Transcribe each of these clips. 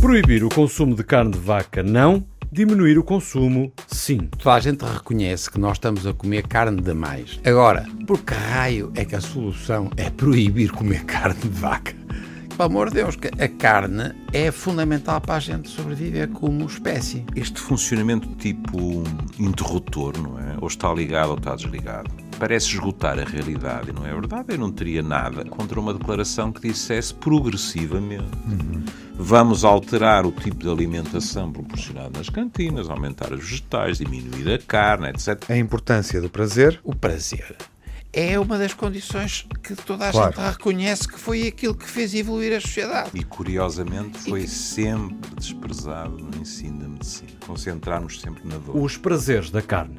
Proibir o consumo de carne de vaca não, diminuir o consumo sim. Toda a gente reconhece que nós estamos a comer carne demais. Agora, por que raio é que a solução é proibir comer carne de vaca? Pelo amor de Deus, que a carne é fundamental para a gente sobreviver como espécie. Este funcionamento tipo interruptor, não é? Ou está ligado ou está desligado. Parece esgotar a realidade, não é verdade? Eu não teria nada contra uma declaração que dissesse progressivamente. Uhum. Vamos alterar o tipo de alimentação proporcionado nas cantinas, aumentar os vegetais, diminuir a carne, etc. A importância do prazer. O prazer é uma das condições que toda a claro. gente reconhece que foi aquilo que fez evoluir a sociedade. E curiosamente foi e... sempre desprezado no ensino da medicina. Concentrarmos sempre na dor. Os prazeres da carne.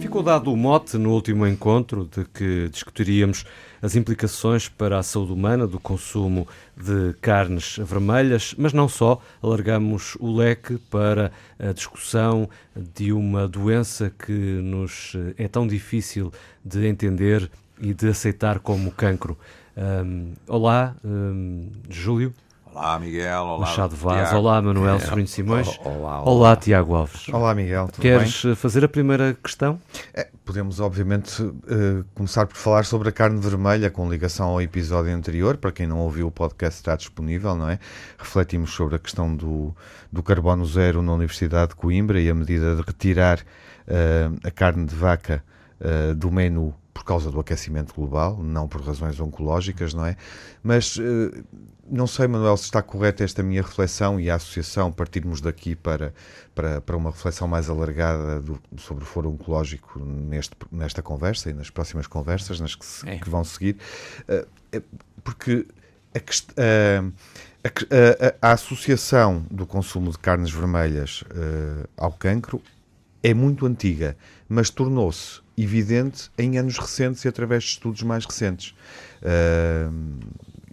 Ficou dado o mote no último encontro de que discutiríamos as implicações para a saúde humana do consumo de carnes vermelhas, mas não só, alargamos o leque para a discussão de uma doença que nos é tão difícil de entender e de aceitar como cancro. Um, olá, um, Júlio. Olá, Miguel. Olá, Machado Vaz. Tiago. Olá, Manuel é. Sobrinho Simões. Olá, olá, olá, Tiago Alves. Olá, Miguel. Tudo Queres bem? fazer a primeira questão? É, podemos, obviamente, uh, começar por falar sobre a carne vermelha, com ligação ao episódio anterior. Para quem não ouviu, o podcast está disponível, não é? Refletimos sobre a questão do, do carbono zero na Universidade de Coimbra e a medida de retirar uh, a carne de vaca uh, do menu por causa do aquecimento global, não por razões oncológicas, não é? Mas não sei, Manuel, se está correta esta minha reflexão e a associação partirmos daqui para, para, para uma reflexão mais alargada do, sobre o foro oncológico neste, nesta conversa e nas próximas conversas, nas que, se, é. que vão seguir, uh, porque a, a, a, a, associação do consumo de carnes vermelhas ao cancro é muito antiga, mas tornou-se evidente em anos recentes e através de estudos mais recentes. Uh,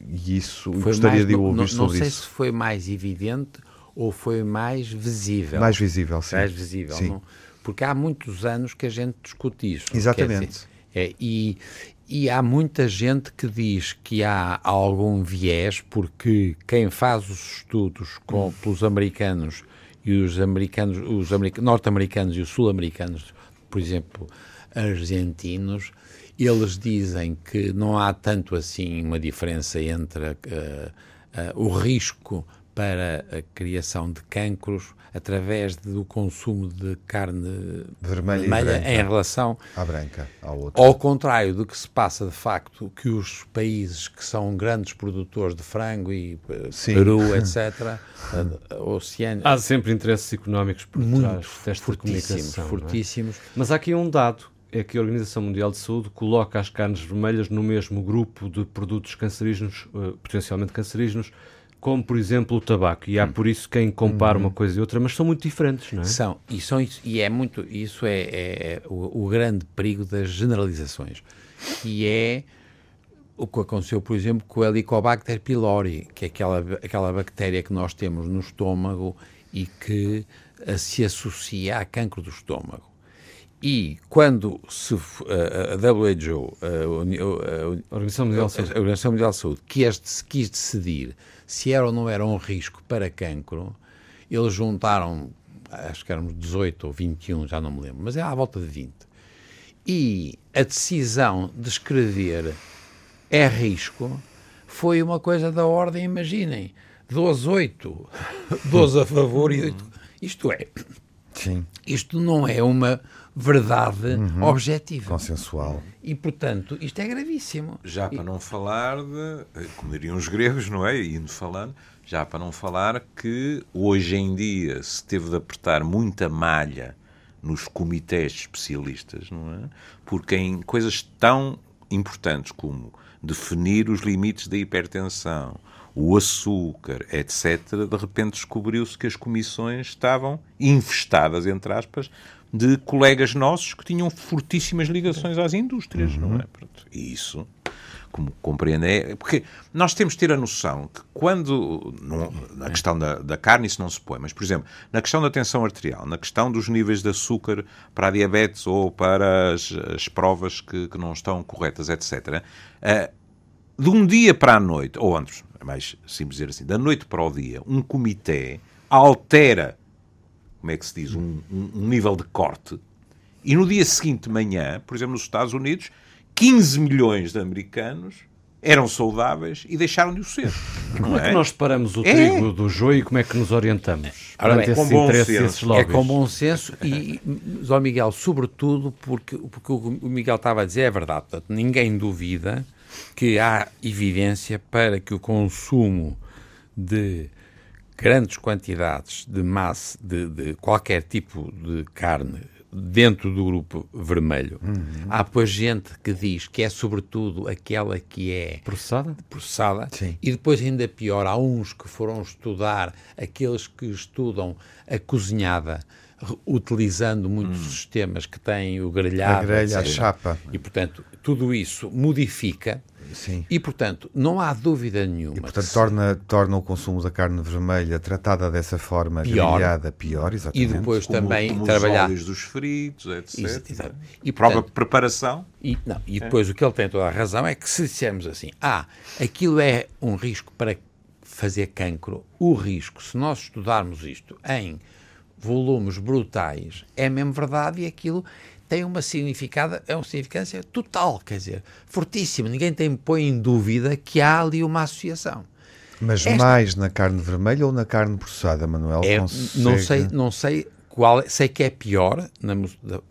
e isso foi gostaria mais, de ouvir não, sobre não sei isso. se foi mais evidente ou foi mais visível. Mais visível, sim. Mais visível, sim. Não? Porque há muitos anos que a gente discute isso. Exatamente. Dizer, é, e, e há muita gente que diz que há algum viés porque quem faz os estudos com, pelos americanos e os americanos, os norte-americanos e os sul-americanos, por exemplo, argentinos, eles dizem que não há tanto assim uma diferença entre uh, uh, o risco para a criação de cancros através do consumo de carne vermelha, vermelha em relação à branca, ao outro. Ao contrário do que se passa de facto, que os países que são grandes produtores de frango e eh, Sim. Peru, etc., oceano. Há sempre interesses económicos por trás desta fortíssimos. É? Fortíssimos. É? Mas há aqui um dado é que a Organização Mundial de Saúde coloca as carnes vermelhas no mesmo grupo de produtos cancerígenos, uh, potencialmente cancerígenos, como por exemplo o tabaco. E há hum. por isso quem compara uma uhum. coisa e outra, mas são muito diferentes, não é? São, e, são, e é muito, isso é, é, é o, o, grande perigo das generalizações. E é o que aconteceu, por exemplo, com o Helicobacter pylori, que é aquela, aquela bactéria que nós temos no estômago e que uh, se associa a cancro do estômago. E quando se, a WHO, a, Organização Mundial de Saúde, a quis, quis decidir se era ou não era um risco para cancro, eles juntaram, acho que éramos 18 ou 21, já não me lembro, mas é à volta de 20. E a decisão de escrever é risco foi uma coisa da ordem, imaginem, 12, 8, 12 a favor e 8. Isto é, Sim. isto não é uma verdade uhum. objetiva. Consensual. E, portanto, isto é gravíssimo. Já para não falar de, como diriam os gregos, não é? Indo falando, já para não falar que hoje em dia se teve de apertar muita malha nos comitês de especialistas, não é? Porque em coisas tão importantes como definir os limites da hipertensão, o açúcar, etc., de repente descobriu-se que as comissões estavam infestadas, entre aspas, de colegas nossos que tinham fortíssimas ligações às indústrias, uhum. não é? E isso como compreendem, é porque nós temos de ter a noção que quando, não, na questão da, da, carne isso não se põe, mas, por exemplo, na questão da tensão arterial, na questão dos níveis de açúcar para a diabetes ou para as, as provas que, que, não estão corretas, etc., uh, eh, de um dia para a noite, ou antes, é mais simples dizer assim, da noite para o dia, um comitê altera, como é que se diz, um, um, um nível de corte, e no dia seguinte de manhã, por exemplo, nos Estados Unidos, 15 milhões de americanos eram saudáveis e deixaram de o ser. Como é? é que nós separamos o é. trigo do joio e como é que nos orientamos? Ora, é, com bom senso. É com bom senso e, Zó Miguel, sobretudo porque, porque o Miguel estava a dizer é verdade. Portanto, ninguém duvida que há evidência para que o consumo de grandes quantidades de massa, de, de qualquer tipo de carne dentro do grupo vermelho. Uhum. Há depois gente que diz que é sobretudo aquela que é processada, processada e depois ainda pior, há uns que foram estudar, aqueles que estudam a cozinhada, utilizando muitos hum. sistemas que têm o grelhado, a grelha, a chapa. E, portanto, tudo isso modifica Sim. E, portanto, não há dúvida nenhuma. E, portanto, torna, torna o consumo da carne vermelha tratada dessa forma, pior. grelhada, pior, exatamente. E depois como, também como trabalhar... os dos fritos, etc. Isso, e, Prova preparação. E, não, e depois é. o que ele tem toda a razão é que se dissermos assim, ah, aquilo é um risco para fazer cancro, o risco, se nós estudarmos isto em volumes brutais, é mesmo verdade e aquilo tem uma significada, é uma significância total, quer dizer, fortíssima. Ninguém tem põe em dúvida que há ali uma associação. Mas Esta... mais na carne vermelha ou na carne processada, Manuel? É. Não sei, não sei qual, sei que é pior,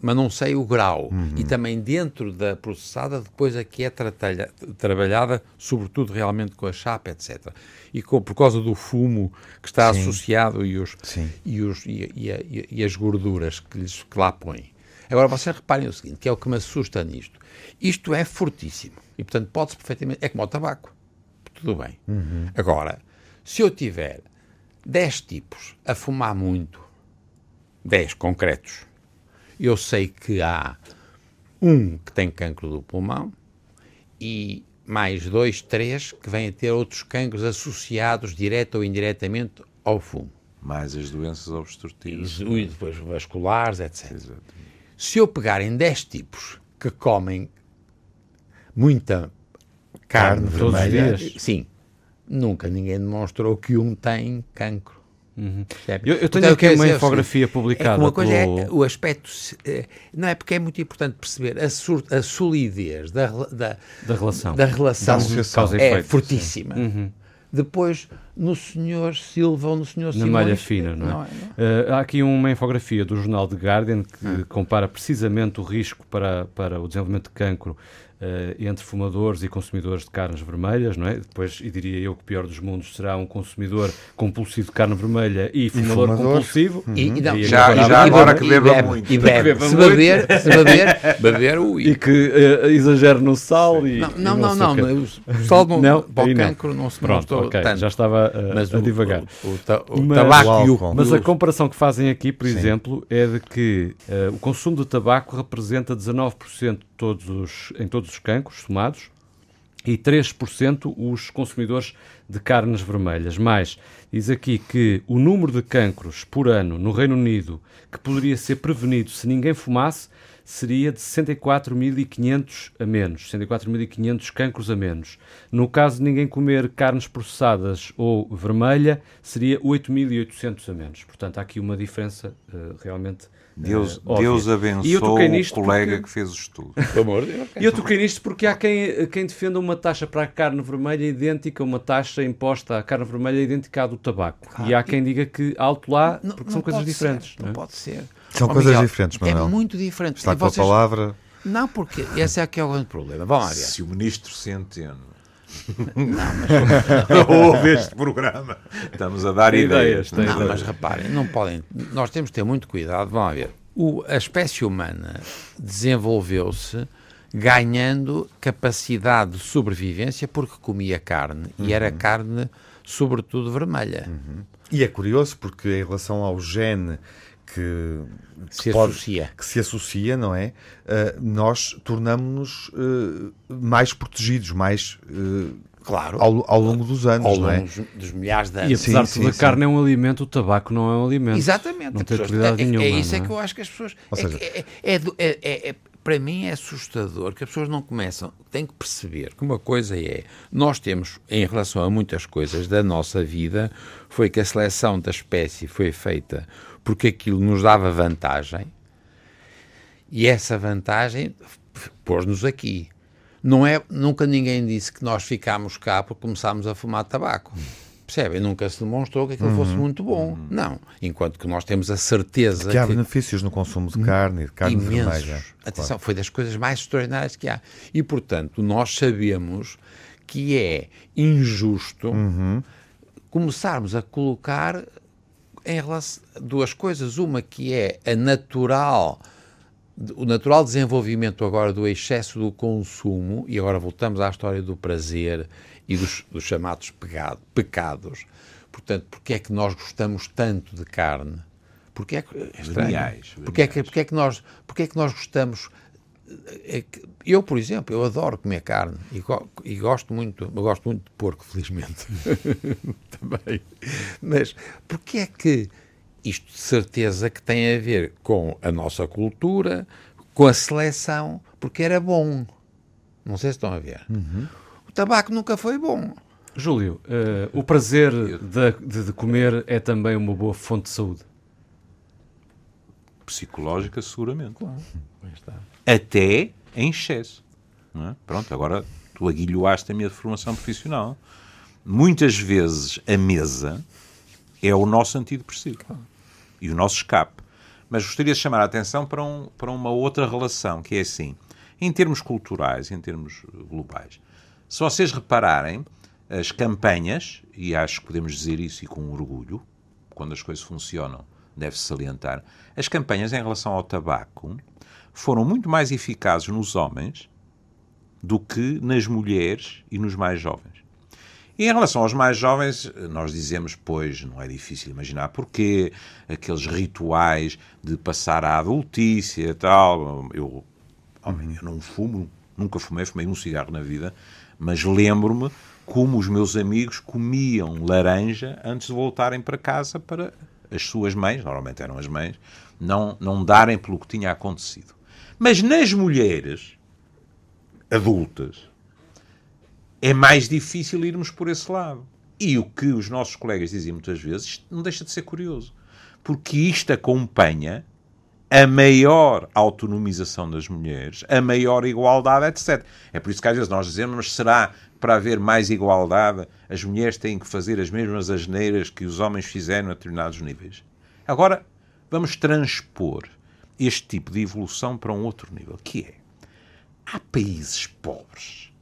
mas não sei o grau. Uhum. E também dentro da processada, depois aqui é tratalha, trabalhada, sobretudo realmente com a chapa, etc. E com, por causa do fumo que está Sim. associado e, os, e, os, e, e, e, as gorduras que, lhes, que lá põem. Agora, vocês reparem o seguinte, que é o que me assusta nisto. Isto é fortíssimo. E, portanto, pode-se perfeitamente... É como o tabaco. Tudo bem. Uhum. Agora, se eu tiver 10 tipos a fumar muito, 10 concretos, eu sei que há um que tem cancro do pulmão e mais dois, três que vêm a ter outros cancros associados, direta ou indiretamente, ao fumo. Mais as doenças obstrutivas. E depois vasculares, etc. Exatamente. Se eu pegar em 10 tipos que comem muita carne, carne vermelha, sim, nunca ninguém demonstrou que um tem cancro. Uhum. Eu, eu, tenho aqui uma infografia é publicada. É uma coisa pelo... é o aspecto. É, não é porque é muito importante perceber a, sur, a solidez da, da, da relação, da relação da é fortíssima. Uhum. Depois, no Senhor Silva ou no Senhor Na malha fina, não é? Não é não. Uh, há aqui uma infografia do jornal The Guardian que ah. compara precisamente o risco para, para o desenvolvimento de cancro entre fumadores e consumidores de carnes vermelhas, não é? Depois, e diria eu que o pior dos mundos será um consumidor compulsivo de carne vermelha e fumador, e compulsivo. Uhum. E, e, não, e já, agora, já agora que beba, bebe muito. E bebe. bebe se beber, se beber, beber o E que uh, exagere no sal e. Não, não, não, não, não, o sal não, não, para o cancro não, se Pronto, okay, tanto. Já estava uh, mas a divagar. O, o, o, o mas, tabaco e o. Mas a comparação que fazem aqui, por Sim. exemplo, é de que uh, o consumo de tabaco representa 19% todos os, em todos os cancros somados e 3% os consumidores de carnes vermelhas. Mais, diz aqui que o número de cancros por ano no Reino Unido que poderia ser prevenido se ninguém fumasse seria de 64.500 a menos, 64.500 cancros a menos. No caso de ninguém comer carnes processadas ou vermelha, seria 8.800 a menos. Portanto, há aqui uma diferença uh, realmente Deus, uh, Deus abençoe o colega porque... que fez o estudo. E eu toquei nisto porque há quem, quem defenda uma taxa para a carne vermelha idêntica, uma taxa imposta à carne vermelha idêntica à do tabaco. Ah, e há quem diga que alto lá, porque não, são coisas diferentes. Ser, não, é? pode ser. São oh, coisas Miguel, diferentes, Manuel. É muito diferente. Está com vocês... a palavra. Não, porque esse é que é o grande problema. Vamos lá ver. Se o ministro Centeno não, ouve este programa. Estamos a dar ideias. ideias. Não, mas reparem, não podem. Nós temos que ter muito cuidado. Vamos ver. O, a espécie humana desenvolveu-se ganhando capacidade de sobrevivência porque comia carne uhum. e era uhum. carne sobretudo vermelha. E é curioso porque em relação ao gene que, que Se pode- associa. que se associa, não é? Uh, nós tornamos-nos uh, mais protegidos, mais uh, Claro. ao, ao longo dos anos, Ao não é? longo dos, dos milhares de E anos. apesar Sim, de tudo, sim, a carne é um alimento, o tabaco não é um alimento. Exatamente. Não tem pessoas- qualidade é, nenhuma. É isso é não que eu acho que as pessoas. Ou é seja- é- é é- é- é- para mim é assustador que as pessoas não começam. Têm que perceber que uma coisa é. Nós temos, em relação a muitas coisas da nossa vida, foi que a seleção da espécie foi feita porque aquilo nos dava vantagem e essa vantagem pôs-nos aqui. Não é, nunca ninguém disse que nós ficámos cá porque começámos a fumar tabaco. Percebem? Nunca se demonstrou que aquilo fosse muito bom. Não. Enquanto que nós temos a certeza Que há que benefícios no consumo de carne e de carne imensos. vermelha. Atenção, foi das coisas mais extraordinárias que há. E, portanto, nós sabemos que é injusto começarmos a colocar em relação duas coisas. Uma que é a natural o natural desenvolvimento agora do excesso do consumo, e agora voltamos à história do prazer e dos, dos chamados pegado- pecados. Portanto, porque é que nós gostamos tanto de carne? Porque é que, é estranho. Porque é que, porque é que nós, porque é que nós gostamos eu, por exemplo, eu adoro comer carne e, go- e gosto muito, gosto muito de porco, felizmente. Também. Mas porquê é que isto de certeza que tem a ver com a nossa cultura, com a seleção, porque era bom. Não sei se estão a ver. O tabaco nunca foi bom. Júlio, eh, o prazer de- de comer é também uma boa fonte de saúde. Psicológica, seguramente. Até em excesso. é? Pronto, agora tu aguilhoaste a minha formação profissional. Muitas vezes a mesa é o nosso antidepressivo e o nosso escape. Mas gostaria de chamar a atenção para, um, para uma outra relação, que é assim, em termos culturais, em termos globais. Se vocês repararem, as campanhas, e acho que podemos dizer isso e com orgulho, quando as coisas funcionam, deve-se salientar, as campanhas em relação ao tabaco foram muito mais eficazes nos homens do que nas mulheres e nos mais jovens. E em relação aos mais jovens, nós dizemos, pois, não é difícil imaginar porquê, aqueles rituais de passar à adultícia tal. Eu, homem, eu não fumo, nunca fumei, fumei um cigarro na vida, mas lembro-me como os meus amigos comiam laranja antes de voltarem para casa para as suas mães, normalmente eram as mães, não, não darem pelo que tinha acontecido. Mas nas mulheres adultas, é mais difícil irmos por esse lado. E o que os nossos colegas diziam muitas vezes, não deixa de ser curioso, porque isto acompanha a maior autonomização das mulheres, a maior igualdade, etc. É por isso que às vezes nós dizemos, mas será que para haver mais igualdade as mulheres têm que fazer as mesmas asneiras que os homens fizeram a determinados níveis? Agora, vamos transpor este tipo de evolução para um outro nível, que é, há países pobres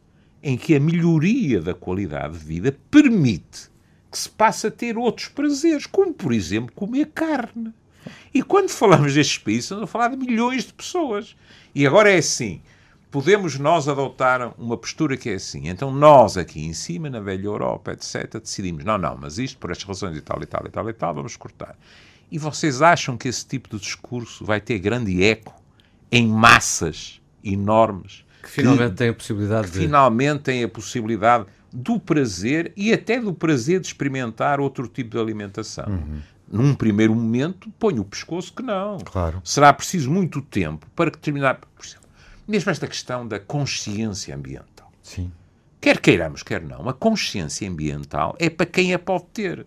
em que a melhoria da qualidade de vida permite que se passe a ter outros prazeres, como, por exemplo, comer carne. E quando falamos destes países, estamos a falar de milhões de pessoas. E agora é assim, podemos nós adotar uma postura que é assim. Então nós aqui em cima, na velha Europa, etc., decidimos, não, não, mas isto por estas razões e tal, e tal, e tal, e tal, vamos cortar. E vocês acham que esse tipo de discurso vai ter grande eco em massas enormes? Que finalmente tem a possibilidade de. finalmente têm a possibilidade do prazer e até do prazer de experimentar outro tipo de alimentação. Num primeiro momento, ponho o pescoço que não. Claro. Será preciso muito tempo para que determinar. Por exemplo, mesmo esta questão da consciência ambiental. Sim. Quer queiramos, quer não, a consciência ambiental é para quem a pode ter.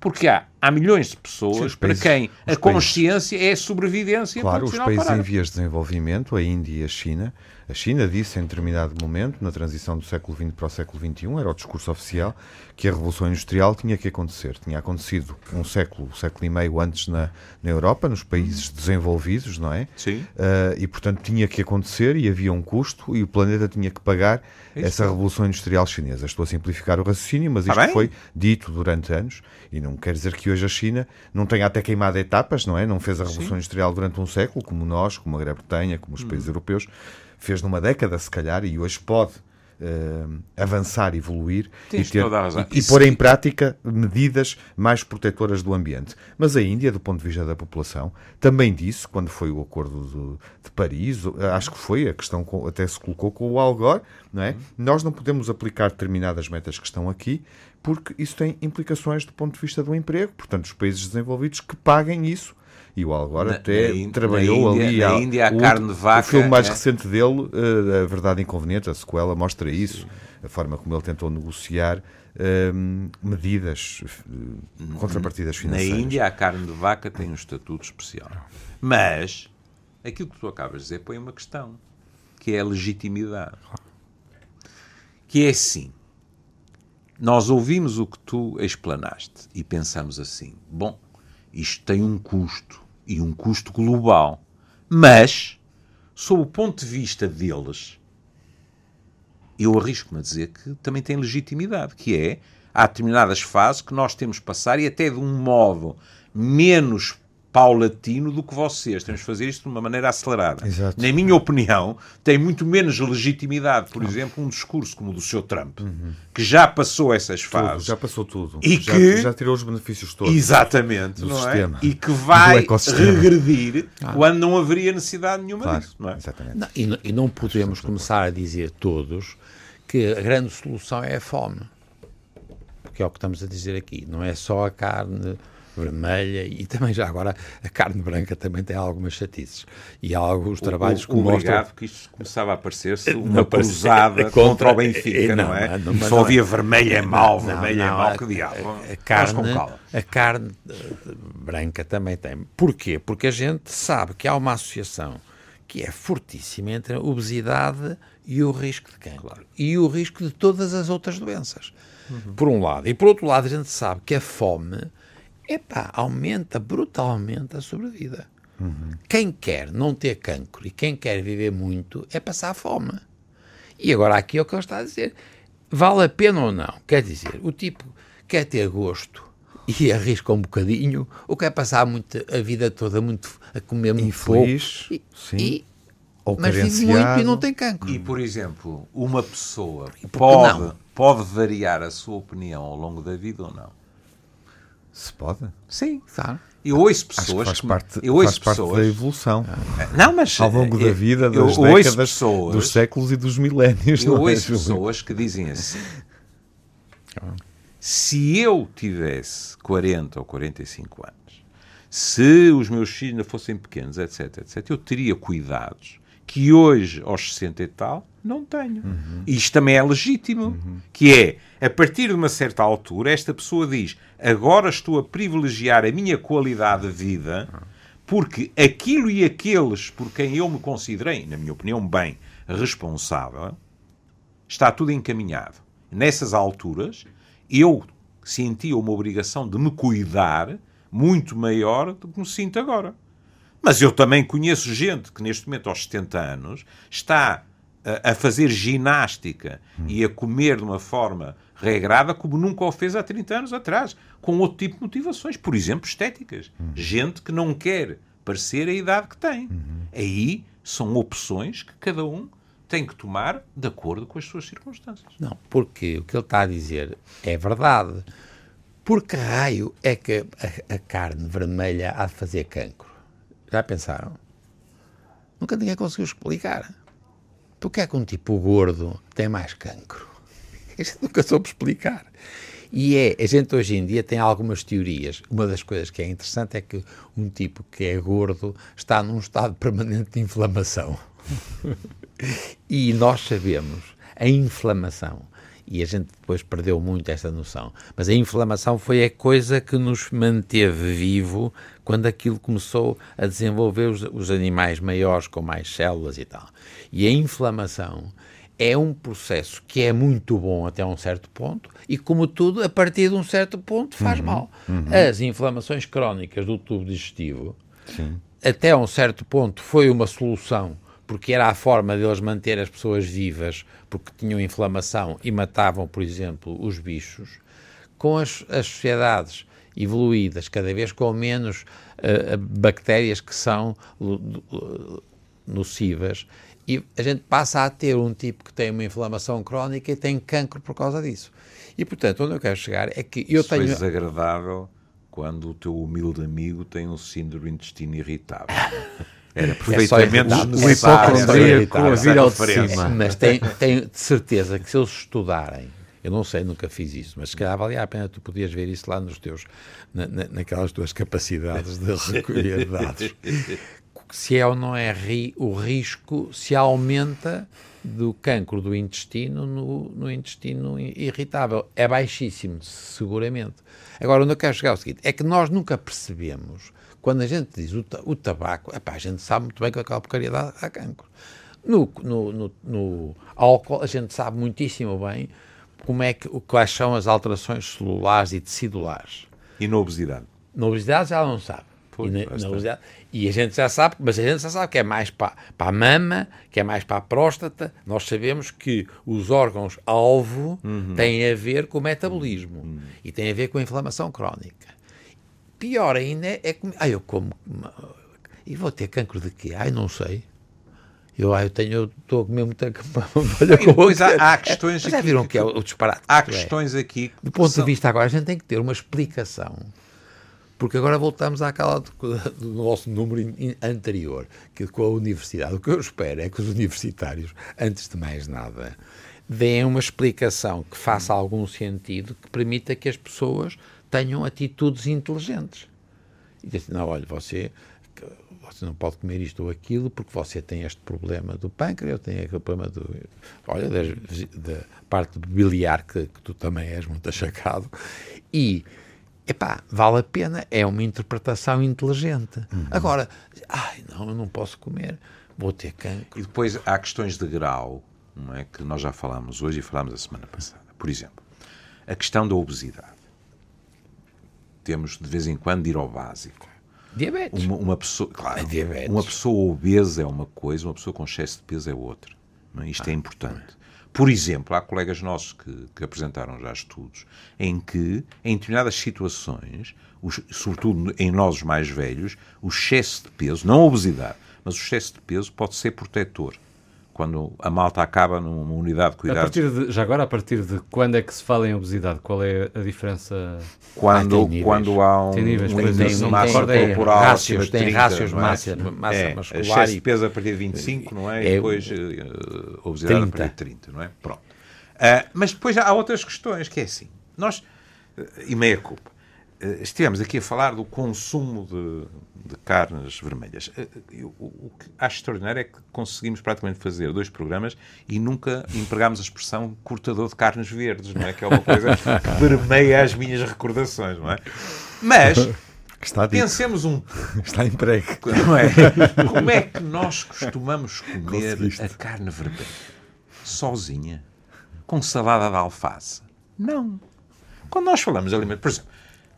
Porque há, há milhões de pessoas Sim, para países- quem a os países- consciência é a sobrevivência. Claro, os países em parágrafo. vias de desenvolvimento, a Índia e a China, a China disse em determinado momento, na transição do século XX para o século XXI, era o discurso oficial, que a Revolução Industrial tinha que acontecer. Tinha acontecido um século, um século e meio antes na, na Europa, nos países desenvolvidos, não é? Sim. Ah, e, portanto, tinha que acontecer e havia um custo e o planeta tinha que pagar essa Revolução Industrial Chinesa. Estou a simplificar o raciocínio, mas Tá isto bem. foi dito durante anos e não quer dizer que hoje a China não tenha até queimado etapas, não é? Não fez a Revolução Industrial durante um século, como nós, como a Grã-Bretanha, como Hum. os países europeus, fez numa década, se calhar, e hoje pode uh, avançar, evoluir Tens e, ter, e, e pôr em prática medidas mais protetoras do ambiente. Mas a Índia, do ponto de vista da população, também disse, quando foi o acordo de, de Paris, acho que foi a questão, com- até se colocou com o Al Gore, não é? Nós não podemos aplicar determinadas metas que estão aqui, porque isso tem implicações do ponto de vista do emprego, portanto, os países desenvolvidos que paguem isso. E o Al Gore Na- até na trabalhou na Índia- ali. na Índia, a o carne de vaca O filme mais é- recente dele, eh, A Verdade Inconveniente, a sequela, mostra isso. A forma como ele tentou negociar hum, medidas, eh, contrapartidas Na financeiras. Índia, a carne de vaca tem um estatuto especial. Mas, aquilo que tu acabas de dizer põe uma questão, que é a legitimidade. Que é assim. Nós ouvimos o que tu explanaste e pensamos assim: bom, isto tem um custo e um custo global, mas, sob o ponto de vista deles, eu arrisco-me a dizer que também tem legitimidade, que é, há determinadas fases que nós temos que passar e até de um modo menos paulatino do que vocês. Temos que fazer isto de uma maneira acelerada. Exato. Na minha opinião, tem muito menos legitimidade, por exemplo, um discurso como o do Sr. Trump, que já passou essas Tudo, fases. já passou tudo. E já, que- já tirou os benefícios todos. Exatamente, do não sistema, é? E que vai regredir quando não haveria necessidade nenhuma Claro, disso, não é? exatamente. Não, e, não- e não podemos começar a dizer todos que a grande solução é a fome. Porque é o que estamos a dizer aqui. Não é só a carne vermelha e também já agora a carne branca também tem algumas chatices. E há alguns trabalhos que Obrigado, mostram... porque isto começava a parecer-se Não uma parece- cruzada é contra, contra- o Benfica, é, não, não, é? não, mas Só não havia é. vermelho é mau, Não, vermelho é não, mau, que diabo. A, a carne, com calma. a carne eh, branca também tem. Porquê? Porque a gente sabe que há uma associação que é fortíssima entre a obesidade e o risco de cancro. E o risco de todas as outras doenças. Por um lado. E por outro lado, a gente sabe que a fome epá, aumenta brutalmente a sobrevida. Quem quer não ter cancro e quem quer viver muito é passar fome. E agora aqui é o que ele está a dizer. Vale a pena ou não? Quer dizer, o tipo quer ter gosto e arrisca um bocadinho, ou quer passar muito, a vida toda muito, a comer muito Infeliz, pouco. sim. E, Ou mas vive muito e não tem cancro. E, por exemplo, uma pessoa pode, não? pode variar a sua opinião ao longo da vida ou não? Se pode. Sim. Sabe? Eu ouço Acho que pessoas faz parte, eu ouço faz parte da pessoas evolução. não, mas Ao longo da eu- vida, eu das ouço décadas, pessoas, dos séculos e dos milénios. Eu é, ouço Júlio? pessoas que dizem assim: se eu tivesse 40 ou 45 anos, se os meus filhos ainda fossem pequenos, etc, etc, eu teria cuidados que hoje, aos 60 e tal, não tenho. Isto também é legítimo, que é, a partir de uma certa altura, esta pessoa diz, agora estou a privilegiar a minha qualidade de vida, porque aquilo e aqueles por quem eu me considerei, na minha opinião, bem responsável, está tudo encaminhado. Nessas alturas, eu sentia uma obrigação de me cuidar muito maior do que me sinto agora. Mas eu também conheço gente que neste momento, aos 70 anos, está a, a fazer ginástica e a comer de uma forma regrada como nunca o fez há 30 anos atrás, com outro tipo de motivações, por exemplo, estéticas. Gente que não quer parecer a idade que tem. Aí são opções que cada um tem que tomar de acordo com as suas circunstâncias. Não, porque o que ele está a dizer é verdade. Por que raio é que a, a carne vermelha há de fazer cancro? Já pensaram? Nunca ninguém conseguiu explicar. Porque é que um tipo gordo tem mais cancro? A gente nunca soube explicar. E é, a gente hoje em dia tem algumas teorias. Uma das coisas que é interessante é que um tipo que é gordo está num estado permanente de inflamação. E nós sabemos a inflamação, e a gente depois perdeu muito esta noção, mas a inflamação foi a coisa que nos manteve vivo quando aquilo começou a desenvolver os, os animais maiores com mais células e tal. E a inflamação é um processo que é muito bom até um certo ponto e, como tudo, a partir de um certo ponto faz mal. As inflamações crónicas do tubo digestivo até um certo ponto foi uma solução, porque era a forma deles manter as pessoas vivas, porque tinham inflamação e matavam, por exemplo, os bichos. Com as, as sociedades evoluídas, cada vez com menos eh, bactérias que são nocivas e a gente passa a ter um tipo que tem uma inflamação crónica e tem cancro por causa disso. E, portanto, onde eu quero chegar é que eu Isso tenho... foi desagradável quando o teu humilde amigo tem um síndrome do intestino irritável. Era perfeitamente É só- é só hipocondríaco irritável. a vir ao de cima. Mas tenho, tenho de certeza que se eles estudarem, eu não sei, nunca fiz isso, mas se calhar valia a pena tu podias ver isso lá nos teus, na, na- naquelas tuas capacidades de recolher dados. Se é ou não é ri, o risco se aumenta do cancro do intestino no, no intestino irritável. É baixíssimo, seguramente. Agora, onde eu quero chegar é o seguinte, é que nós nunca percebemos, quando a gente diz o, o tabaco, epá, a gente sabe muito bem que aquela porcaria dá, dá cancro. No, no, no, no álcool, a gente sabe muitíssimo bem como é que, quais são as alterações celulares e tecedulares. E na obesidade. Na obesidade já não sabe. Pois, e, na- na obesidade- e a gente já sabe, mas a gente já sabe que é mais para, para a mama, que é mais para a próstata. Nós sabemos que os órgãos-alvo Uhum. têm a ver com o metabolismo e têm a ver com a inflamação crónica. Pior ainda é que. Ah, eu como. E vou ter cancro de quê? Ai, não sei. Eu, ah, eu tenho, estou a comer muita olha E depois há- há questões Mas já aqui viram que- que é o, disparate? Há que é? questões aqui que Do ponto são- de vista agora, a gente tem que ter uma explicação. Porque agora voltamos àquela do, nosso número in- anterior, que com a universidade. O que eu espero é que os universitários, antes de mais nada, deem uma explicação que faça algum sentido, que permita que as pessoas tenham atitudes inteligentes. E diz assim, não, olha, você, que você não pode comer isto ou aquilo porque você tem este problema do pâncreas, eu tenho aquele problema do... Olha, das- da parte biliar que, que tu também és muito achacado. E, epá, vale a pena, é uma interpretação inteligente. Agora, ai, não, eu não posso comer, vou ter cancro. E depois há questões de grau, não é? Que nós já falámos hoje e falámos a semana passada. Por exemplo, a questão da obesidade. Temos de vez em quando de ir ao básico. Diabetes. Uma, uma pessoa, claro, É diabetes. uma pessoa obesa é uma coisa, uma pessoa com excesso de peso é outra. é? Isto é importante. Por exemplo, há colegas nossos que, que apresentaram já estudos em que, em determinadas situações, os- sobretudo em nós os mais velhos, o excesso de peso, não a obesidade, mas o excesso de peso pode ser protetor. Quando a malta acaba numa unidade de A cuidados, partir de, já agora, a partir de quando é que se fala em obesidade? Qual é a diferença? quando, Ah, quando há um, Tem níveis, um índice de massa tem- corporal rácios, tem 30, rácios não é? massa- massa é, muscular excesso de peso a partir de 25, não é? é E depois eh, obesidade a 30. partir de 30, não é? Pronto. Ah, mas depois há outras questões, que é assim, nós, eh, e meia culpa, estivemos aqui a falar do consumo de, de carnes vermelhas. Eh, eu- O, que acho extraordinário é que conseguimos praticamente fazer dois programas e nunca empregámos a expressão cortador de carnes verdes, não é? Que é uma coisa que permeia as minhas recordações, não é? Mas Está dito. pensemos um Está emprego. não é? Como é que nós costumamos comer a carne vermelha? Sozinha? Com salada de alface? Não. Quando nós falamos de alimentos, por exemplo,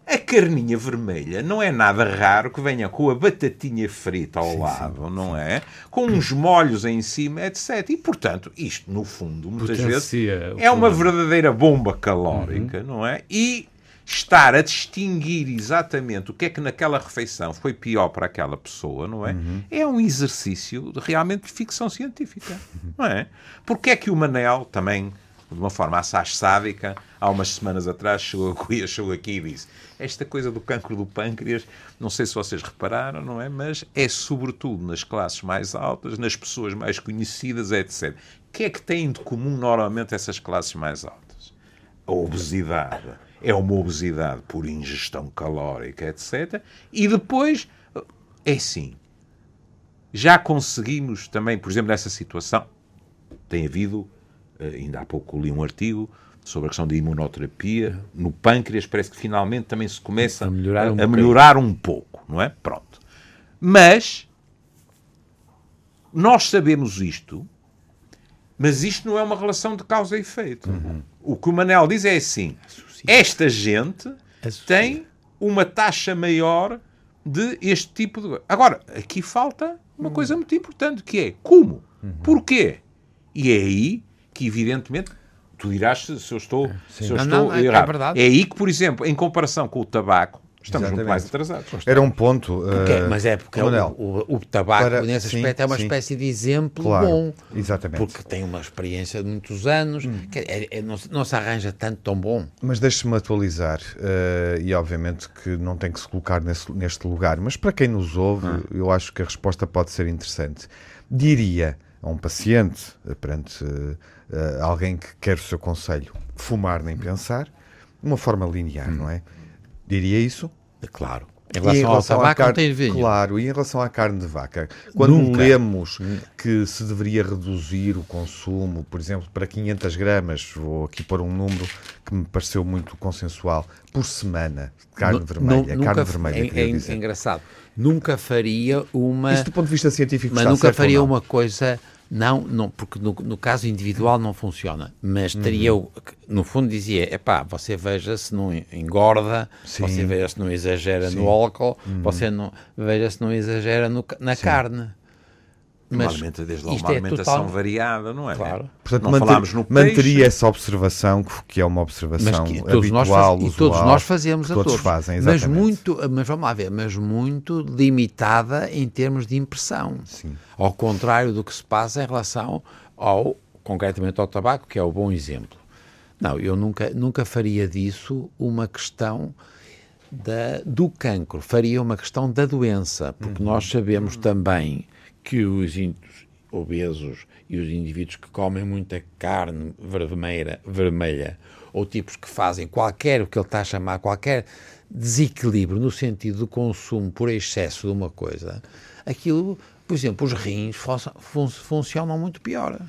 a carninha vermelha não é nada raro que venha com a batatinha frita ao lado, não é? Com uns molhos em cima, etc. E, portanto, isto, no fundo, muitas vezes Potencia o é uma verdadeira bomba calórica, não é? E estar a distinguir exatamente o que é que naquela refeição foi pior para aquela pessoa, não é? É um exercício de, realmente de ficção científica, não é? Porque é que o Manel, também de uma forma assaz sádica, há umas semanas atrás chegou aqui, chegou aqui e disse esta coisa do cancro do pâncreas, não sei se vocês repararam, não é? Mas é sobretudo nas classes mais altas, nas pessoas mais conhecidas, etc. O que é que têm de comum normalmente essas classes mais altas? a obesidade é uma obesidade por ingestão calórica, etc. E depois, é assim, já conseguimos também, por exemplo, nessa situação, tem havido, ainda há pouco li um artigo sobre a questão da imunoterapia no pâncreas, parece que finalmente também se começa A melhorar um a, melhorar um pouco, não é? Pronto. Mas nós sabemos isto, mas isto não é uma relação de causa e efeito. O que o Manel diz é assim: esta gente Associa. tem uma taxa maior de este tipo de. Agora, aqui falta uma coisa muito importante, que é como? Porquê? E é aí que, evidentemente, tu dirás se eu estou, se eu Não, estou não, é- é errado. verdade. É aí que, por exemplo, em comparação com o tabaco, Estamos muito Exatamente. mais atrasados. Era um ponto. Porque- eh, mas é porque o, Manuel, o, o tabaco, para- nesse sim, aspecto, é uma sim. espécie de exemplo Claro, bom. exatamente. Porque tem uma experiência de muitos anos, Hum. que é- é- não, se- não se arranja tanto tão bom. Mas deixe-me atualizar, eh, e obviamente que não tem que se colocar nesse- neste lugar, mas para quem nos ouve, Ah. eu acho que a resposta pode ser interessante. Diria a um paciente, eh, perante eh, eh, alguém que quer o seu conselho, fumar nem pensar, de uma forma linear, Hum. não é? Diria isso? Claro. Em E relação, ao tabaco, não tem vinho. Claro, e em relação à carne de vaca, quando Nunca. lemos que se deveria reduzir o consumo, por exemplo, para 500 gramas, vou aqui pôr um número que me pareceu muito consensual, por semana, de carne vermelha, nu- carne nunca- vermelha, é, é dizer. engraçado. Nunca faria uma. Isto do ponto de vista científico mas nunca faria uma coisa. Não, não porque no, no caso individual não funciona. Mas teria, Uhum. o- no fundo, dizia: epá, você veja se não engorda, Sim. você veja se não exagera Sim. Uhum. no álcool, você não, veja se não exagera no na carne. Mas alimenta- desde logo uma é alimentação total- variada, não é? Claro. Portanto, não manter- falámos no manteria peixe. essa observação, que- é uma Mas observação que todos nós, habitual, faz- e todos usual, nós fazemos a todos todos. fazem, mas muito, mas vamos lá ver, mas muito limitada em termos de impressão. Sim. Ao contrário do que se passa em relação ao, concretamente ao tabaco, que é o bom exemplo. Não, eu nunca, nunca faria disso uma questão da, do cancro, faria uma questão da doença, porque nós sabemos também que os obesos e os indivíduos que comem muita carne vermelha, vermelha ou tipos que fazem qualquer, o que ele está a chamar, qualquer desequilíbrio no sentido do consumo por excesso de uma coisa, aquilo, por exemplo, os rins fun- fun- funcionam muito pior.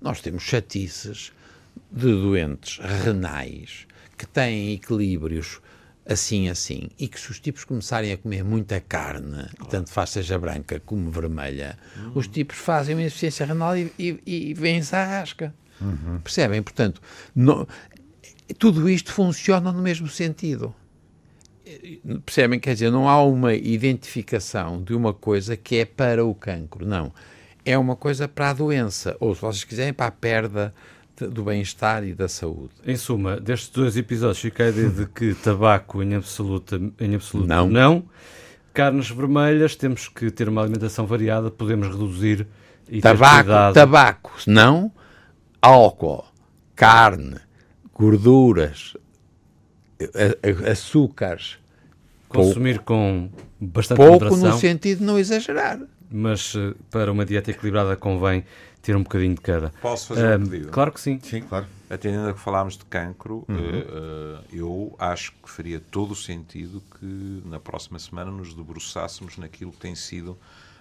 Nós temos chatices de doentes renais que têm equilíbrios assim, assim, e que se os tipos começarem a comer muita carne, tanto faz seja branca como vermelha, os tipos fazem uma insuficiência renal e, e, e vêm-se à rasca. Percebem? Portanto, no- tudo isto funciona no mesmo sentido. Percebem? Quer dizer, não há uma identificação de uma coisa que é para o cancro, não. É uma coisa para a doença, ou se vocês quiserem, para a perda do bem-estar e da saúde. Em suma, destes dois episódios fica a ideia de que tabaco em absoluta, em absoluto Não. não. Carnes vermelhas, temos que ter uma alimentação variada, podemos reduzir e ter Tabaco, cuidado. tabaco, não álcool, carne, gorduras, açúcares, Consumir com bastante pouco moderação, no sentido de não exagerar. mas eh, para uma dieta equilibrada convém ter um bocadinho de cada. Posso fazer um pedido? Claro que sim. Sim, claro. Atendendo a que falámos de cancro, eh, eh, eu acho que faria todo o sentido que na próxima semana nos debruçássemos naquilo que tem sido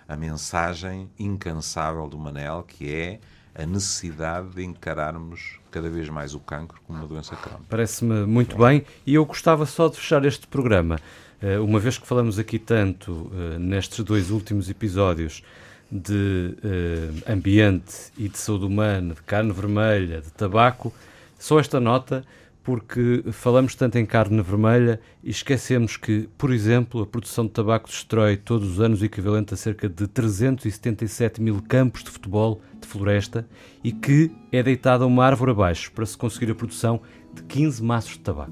a mensagem incansável do Manel, que é a necessidade de encararmos cada vez mais o cancro como uma doença crónica. Parece-me muito bem e eu gostava só de fechar este programa, eh, uma vez que falamos aqui tanto nestes dois últimos episódios de eh, ambiente e de saúde humana, de carne vermelha, de tabaco, só esta nota, porque falamos tanto em carne vermelha e esquecemos que, por exemplo, a produção de tabaco destrói todos os anos o equivalente a cerca de 377 mil campos de futebol de floresta e que é deitada uma árvore abaixo para se conseguir a produção de 15 maços de tabaco.